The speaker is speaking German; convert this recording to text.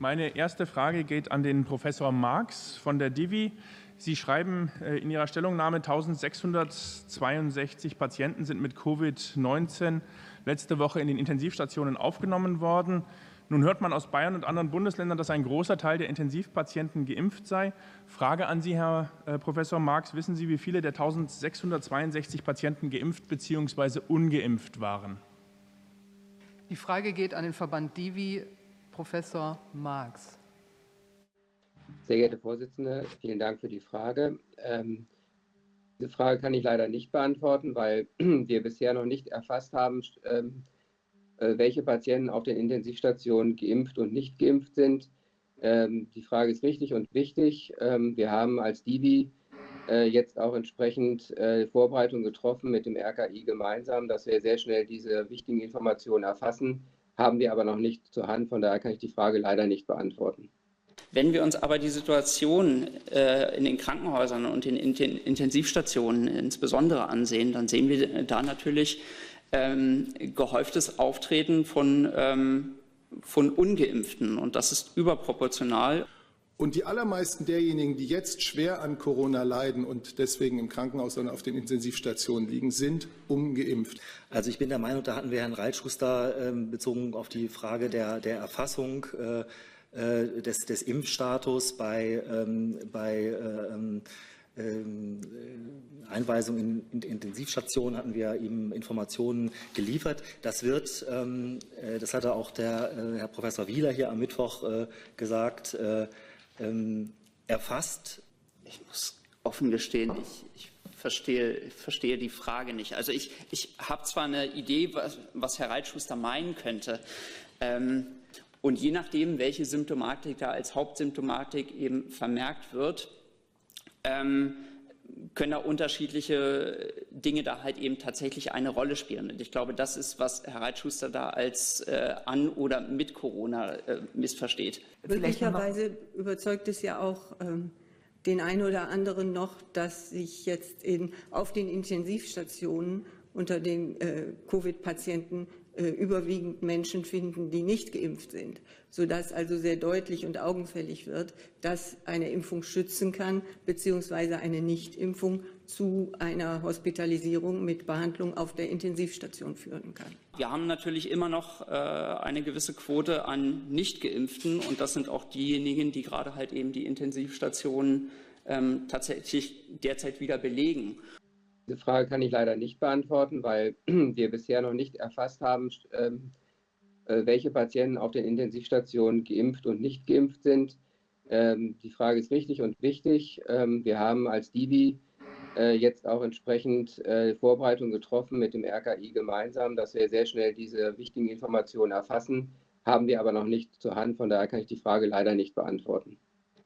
Meine erste Frage geht an den Professor Marx von der Divi. Sie schreiben äh, in Ihrer Stellungnahme, 1662 Patienten sind mit Covid-19 letzte Woche in den Intensivstationen aufgenommen worden. Nun hört man aus Bayern und anderen Bundesländern, dass ein großer Teil der Intensivpatienten geimpft sei. Frage an Sie, Herr äh, Professor Marx, wissen Sie, wie viele der 1662 Patienten geimpft bzw. ungeimpft waren? Die Frage geht an den Verband Divi, Professor Marx. Sehr geehrte Vorsitzende, vielen Dank für die Frage. Ähm, diese Frage kann ich leider nicht beantworten, weil wir bisher noch nicht erfasst haben, ähm, äh, welche Patienten auf den Intensivstationen geimpft und nicht geimpft sind. Ähm, die Frage ist richtig und wichtig. Ähm, wir haben als DIVI äh, jetzt auch entsprechend äh, Vorbereitungen getroffen mit dem RKI gemeinsam, dass wir sehr schnell diese wichtigen Informationen erfassen, haben wir aber noch nicht zur Hand. Von daher kann ich die Frage leider nicht beantworten. Wenn wir uns aber die Situation äh, in den Krankenhäusern und in den Intensivstationen insbesondere ansehen, dann sehen wir da natürlich ähm, gehäuftes Auftreten von, ähm, von ungeimpften. Und das ist überproportional. Und die allermeisten derjenigen, die jetzt schwer an Corona leiden und deswegen im Krankenhaus und auf den Intensivstationen liegen, sind ungeimpft. Also ich bin der Meinung, da hatten wir Herrn Reitschuster äh, bezogen auf die Frage der, der Erfassung äh, äh, des, des, Impfstatus bei, ähm, bei äh, ähm, ähm, Einweisung in, in Intensivstationen hatten wir ihm Informationen geliefert. Das wird, ähm, äh, das hatte auch der Herr Professor Wieler hier am Mittwoch gesagt, ähm, erfasst. Ich muss offen gestehen, ich, ich verstehe, verstehe die Frage nicht. Also ich, ich habe zwar eine Idee, was, was Herr Reitschuster meinen könnte. Ähm, und je nachdem, welche Symptomatik da als Hauptsymptomatik eben vermerkt wird, ähm, können da unterschiedliche Dinge da halt eben tatsächlich eine Rolle spielen. Und ich glaube, das ist, was Herr Reitschuster da als äh, an oder mit Corona äh, missversteht. Möglicherweise überzeugt es ja auch ähm, den einen oder anderen noch, dass sich jetzt in, auf den Intensivstationen unter den äh, Covid-Patienten überwiegend Menschen finden, die nicht geimpft sind, sodass also sehr deutlich und augenfällig wird, dass eine Impfung schützen kann, beziehungsweise eine Nichtimpfung zu einer Hospitalisierung mit Behandlung auf der Intensivstation führen kann. Wir haben natürlich immer noch äh, eine gewisse Quote an Nichtgeimpften und das sind auch diejenigen, die gerade halt eben die Intensivstationen ähm, tatsächlich derzeit wieder belegen. Diese Frage kann ich leider nicht beantworten, weil wir bisher noch nicht erfasst haben, ähm, äh, welche Patienten auf den Intensivstationen geimpft und nicht geimpft sind. Ähm, die Frage ist richtig und wichtig. Ähm, wir haben als DIVI äh, jetzt auch entsprechend äh, Vorbereitungen getroffen mit dem RKI gemeinsam, dass wir sehr schnell diese wichtigen Informationen erfassen, haben wir aber noch nicht zur Hand. Von daher kann ich die Frage leider nicht beantworten.